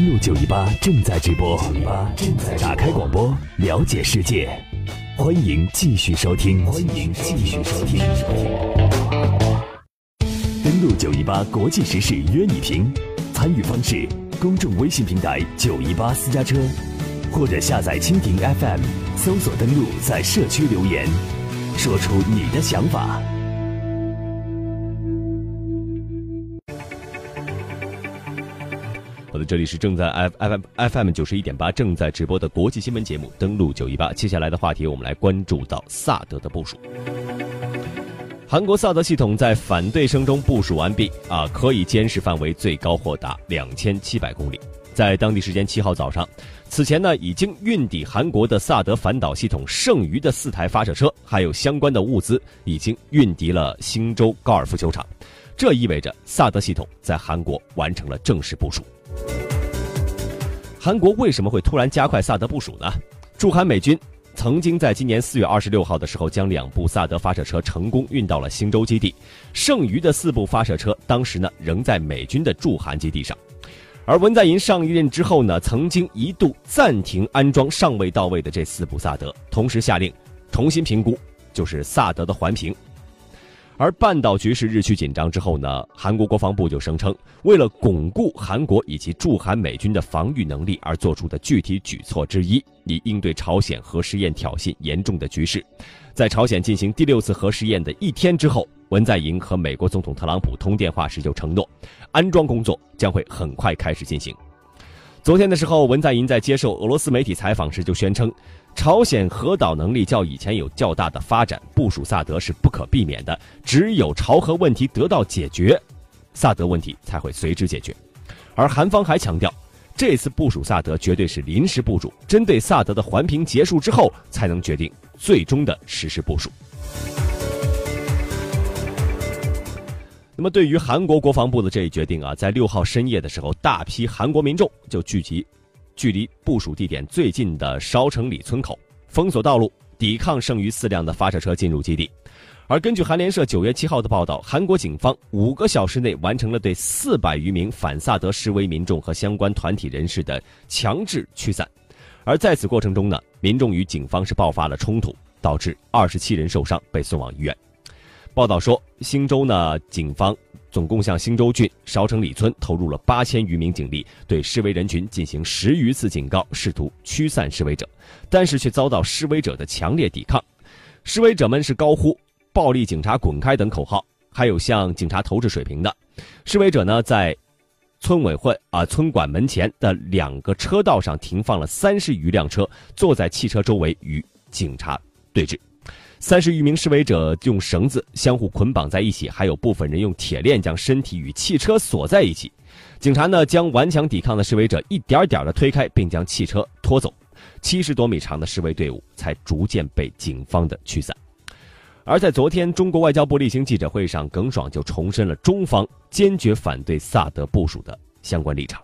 登录九一八正在直播，正在打开广播，了解世界。欢迎继续收听，欢迎继续收听。登录九一八国际时事约你评，参与方式：公众微信平台九一八私家车，或者下载蜻蜓 FM，搜索登录，在社区留言，说出你的想法。这里是正在 F F F M 九十一点八正在直播的国际新闻节目，登录九一八。接下来的话题，我们来关注到萨德的部署。韩国萨德系统在反对声中部署完毕啊，可以监视范围最高或达两千七百公里。在当地时间七号早上，此前呢已经运抵韩国的萨德反导系统剩余的四台发射车，还有相关的物资，已经运抵了星州高尔夫球场。这意味着萨德系统在韩国完成了正式部署。韩国为什么会突然加快萨德部署呢？驻韩美军曾经在今年四月二十六号的时候，将两部萨德发射车成功运到了新州基地，剩余的四部发射车当时呢仍在美军的驻韩基地上。而文在寅上一任之后呢，曾经一度暂停安装尚未到位的这四部萨德，同时下令重新评估，就是萨德的环评。而半岛局势日趋紧张之后呢，韩国国防部就声称，为了巩固韩国以及驻韩美军的防御能力而做出的具体举措之一，以应对朝鲜核试验挑衅严重的局势。在朝鲜进行第六次核试验的一天之后，文在寅和美国总统特朗普通电话时就承诺，安装工作将会很快开始进行。昨天的时候，文在寅在接受俄罗斯媒体采访时就宣称。朝鲜核导能力较以前有较大的发展，部署萨德是不可避免的。只有朝核问题得到解决，萨德问题才会随之解决。而韩方还强调，这次部署萨德绝对是临时部署，针对萨德的环评结束之后，才能决定最终的实施部署。那么，对于韩国国防部的这一决定啊，在六号深夜的时候，大批韩国民众就聚集。距离部署地点最近的烧城里村口封锁道路，抵抗剩余四辆的发射车进入基地。而根据韩联社九月七号的报道，韩国警方五个小时内完成了对四百余名反萨德示威民众和相关团体人士的强制驱散。而在此过程中呢，民众与警方是爆发了冲突，导致二十七人受伤，被送往医院。报道说，新州呢，警方。总共向新州郡烧城里村投入了八千余名警力，对示威人群进行十余次警告，试图驱散示威者，但是却遭到示威者的强烈抵抗。示威者们是高呼“暴力警察滚开”等口号，还有向警察投掷水瓶的。示威者呢，在村委会啊村管门前的两个车道上停放了三十余辆车，坐在汽车周围与警察对峙。三十余名示威者用绳子相互捆绑在一起，还有部分人用铁链将身体与汽车锁在一起。警察呢将顽强抵抗的示威者一点点的推开，并将汽车拖走。七十多米长的示威队伍才逐渐被警方的驱散。而在昨天，中国外交部例行记者会上，耿爽就重申了中方坚决反对萨德部署的相关立场。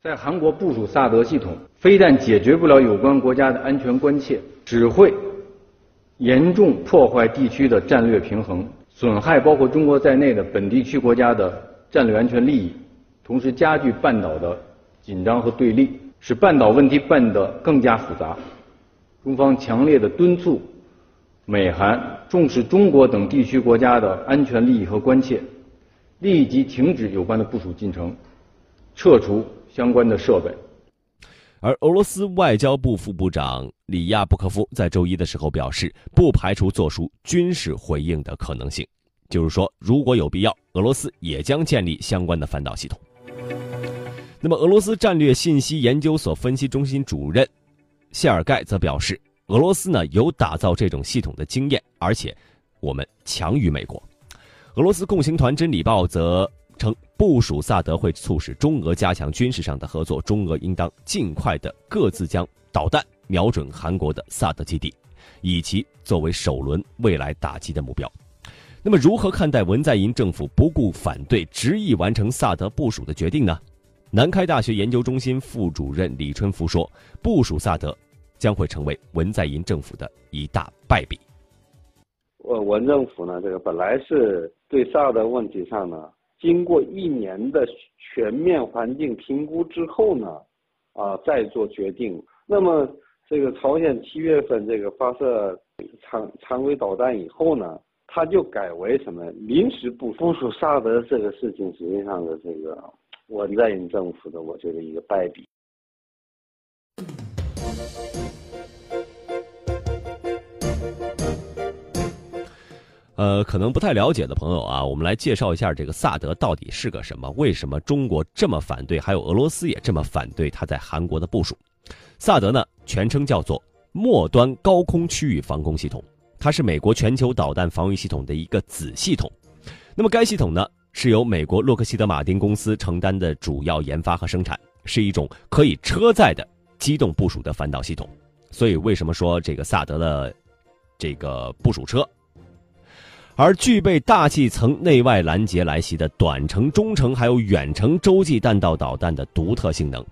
在韩国部署萨德系统，非但解决不了有关国家的安全关切，只会。严重破坏地区的战略平衡，损害包括中国在内的本地区国家的战略安全利益，同时加剧半岛的紧张和对立，使半岛问题变得更加复杂。中方强烈的敦促美韩重视中国等地区国家的安全利益和关切，立即停止有关的部署进程，撤除相关的设备。而俄罗斯外交部副部长里亚布科夫在周一的时候表示，不排除做出军事回应的可能性，就是说，如果有必要，俄罗斯也将建立相关的反导系统。那么，俄罗斯战略信息研究所分析中心主任谢尔盖则表示，俄罗斯呢有打造这种系统的经验，而且我们强于美国。俄罗斯共青团真理报则。称部署萨德会促使中俄加强军事上的合作，中俄应当尽快的各自将导弹瞄准韩国的萨德基地，以其作为首轮未来打击的目标。那么，如何看待文在寅政府不顾反对，执意完成萨德部署的决定呢？南开大学研究中心副主任李春福说：“部署萨德将会成为文在寅政府的一大败笔。我文政府呢，这个本来是对萨德问题上呢。”经过一年的全面环境评估之后呢，啊，再做决定。那么这个朝鲜七月份这个发射常常规导弹以后呢，它就改为什么临时部部署萨德这个事情，实际上的这个文在寅政府的，我觉得一个败笔。呃，可能不太了解的朋友啊，我们来介绍一下这个萨德到底是个什么？为什么中国这么反对，还有俄罗斯也这么反对它在韩国的部署？萨德呢，全称叫做末端高空区域防空系统，它是美国全球导弹防御系统的一个子系统。那么该系统呢，是由美国洛克希德马丁公司承担的主要研发和生产，是一种可以车载的机动部署的反导系统。所以为什么说这个萨德的这个部署车？而具备大气层内外拦截来袭的短程、中程还有远程洲际弹道导弹的独特性能。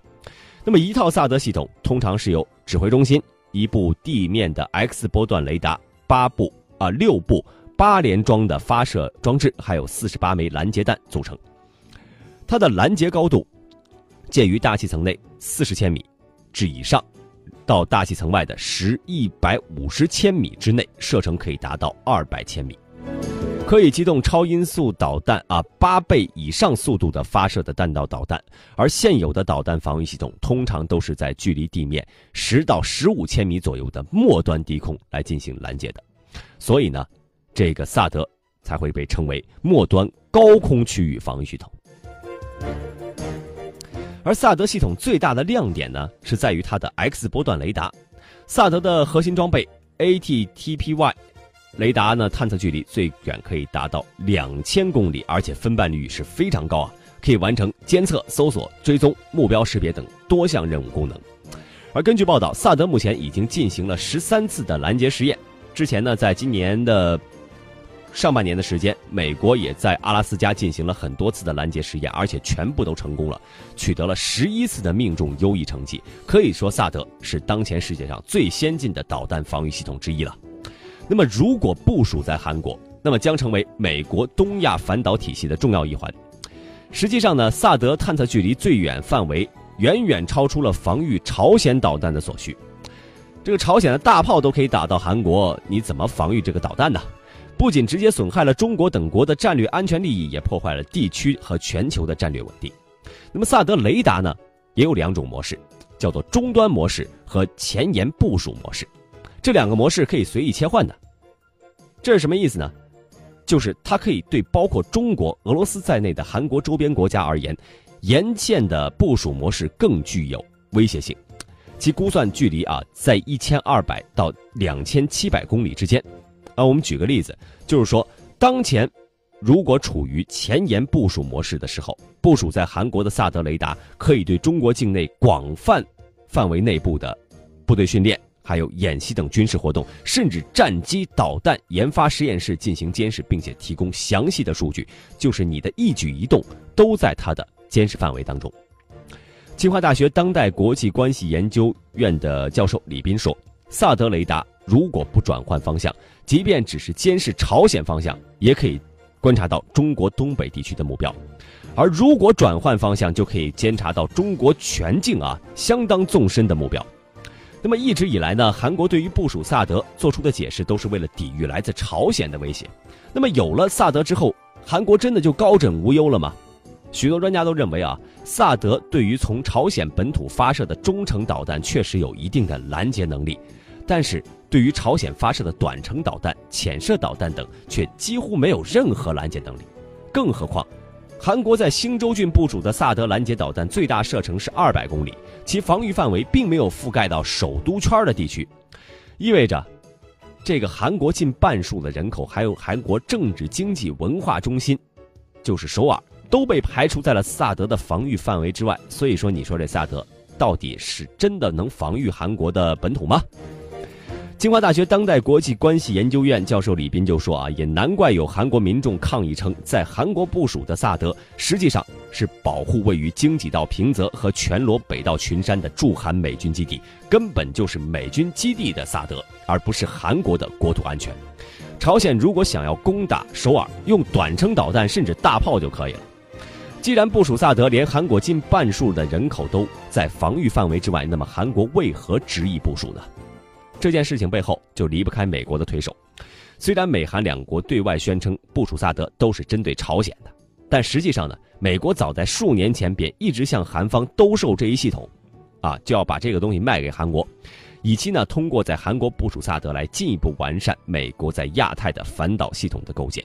那么，一套萨德系统通常是由指挥中心、一部地面的 X 波段雷达、八部啊六部八连装的发射装置，还有四十八枚拦截弹组成。它的拦截高度介于大气层内四十千米至以上，到大气层外的十一百五十千米之内，射程可以达到二百千米。可以机动超音速导弹啊，八倍以上速度的发射的弹道导弹，而现有的导弹防御系统通常都是在距离地面十到十五千米左右的末端低空来进行拦截的，所以呢，这个萨德才会被称为末端高空区域防御系统。而萨德系统最大的亮点呢，是在于它的 X 波段雷达，萨德的核心装备 ATTPY。雷达呢，探测距离最远可以达到两千公里，而且分辨率是非常高啊，可以完成监测、搜索、追踪、目标识别等多项任务功能。而根据报道，萨德目前已经进行了十三次的拦截实验。之前呢，在今年的上半年的时间，美国也在阿拉斯加进行了很多次的拦截实验，而且全部都成功了，取得了十一次的命中优异成绩。可以说，萨德是当前世界上最先进的导弹防御系统之一了。那么，如果部署在韩国，那么将成为美国东亚反导体系的重要一环。实际上呢，萨德探测距离最远范围远远超出了防御朝鲜导弹的所需。这个朝鲜的大炮都可以打到韩国，你怎么防御这个导弹呢？不仅直接损害了中国等国的战略安全利益，也破坏了地区和全球的战略稳定。那么，萨德雷达呢，也有两种模式，叫做终端模式和前沿部署模式。这两个模式可以随意切换的，这是什么意思呢？就是它可以对包括中国、俄罗斯在内的韩国周边国家而言，沿线的部署模式更具有威胁性。其估算距离啊，在一千二百到两千七百公里之间。啊，我们举个例子，就是说，当前如果处于前沿部署模式的时候，部署在韩国的萨德雷达可以对中国境内广泛范围内部的部队训练。还有演习等军事活动，甚至战机、导弹研发实验室进行监视，并且提供详细的数据，就是你的一举一动都在它的监视范围当中。清华大学当代国际关系研究院的教授李斌说：“萨德雷达如果不转换方向，即便只是监视朝鲜方向，也可以观察到中国东北地区的目标；而如果转换方向，就可以监察到中国全境啊相当纵深的目标。”那么一直以来呢，韩国对于部署萨德做出的解释都是为了抵御来自朝鲜的威胁。那么有了萨德之后，韩国真的就高枕无忧了吗？许多专家都认为啊，萨德对于从朝鲜本土发射的中程导弹确实有一定的拦截能力，但是对于朝鲜发射的短程导弹、潜射导弹等却几乎没有任何拦截能力。更何况。韩国在兴州郡部署的萨德拦截导弹最大射程是二百公里，其防御范围并没有覆盖到首都圈的地区，意味着，这个韩国近半数的人口，还有韩国政治、经济、文化中心，就是首尔，都被排除在了萨德的防御范围之外。所以说，你说这萨德到底是真的能防御韩国的本土吗？清华大学当代国际关系研究院教授李斌就说：“啊，也难怪有韩国民众抗议称，在韩国部署的萨德实际上是保护位于京畿道平泽和全罗北道群山的驻韩美军基地，根本就是美军基地的萨德，而不是韩国的国土安全。”朝鲜如果想要攻打首尔，用短程导弹甚至大炮就可以了。既然部署萨德，连韩国近半数的人口都在防御范围之外，那么韩国为何执意部署呢？这件事情背后就离不开美国的推手。虽然美韩两国对外宣称部署萨德都是针对朝鲜的，但实际上呢，美国早在数年前便一直向韩方兜售这一系统，啊，就要把这个东西卖给韩国。以期呢，通过在韩国部署萨德来进一步完善美国在亚太的反导系统的构建。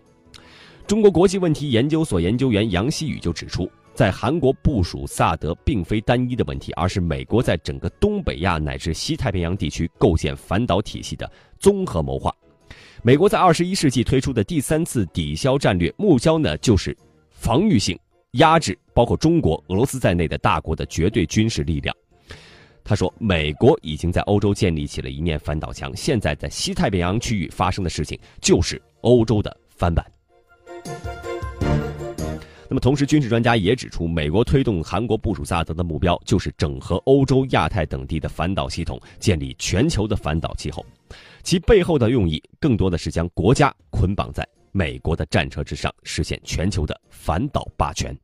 中国国际问题研究所研究员杨希宇就指出，在韩国部署萨德并非单一的问题，而是美国在整个东北亚乃至西太平洋地区构建反导体系的综合谋划。美国在二十一世纪推出的第三次抵消战略目标呢，就是防御性压制包括中国、俄罗斯在内的大国的绝对军事力量。他说：“美国已经在欧洲建立起了一面反导墙，现在在西太平洋区域发生的事情就是欧洲的翻版。”那么，同时，军事专家也指出，美国推动韩国部署萨德的目标就是整合欧洲、亚太等地的反导系统，建立全球的反导气候。其背后的用意，更多的是将国家捆绑在美国的战车之上，实现全球的反导霸权。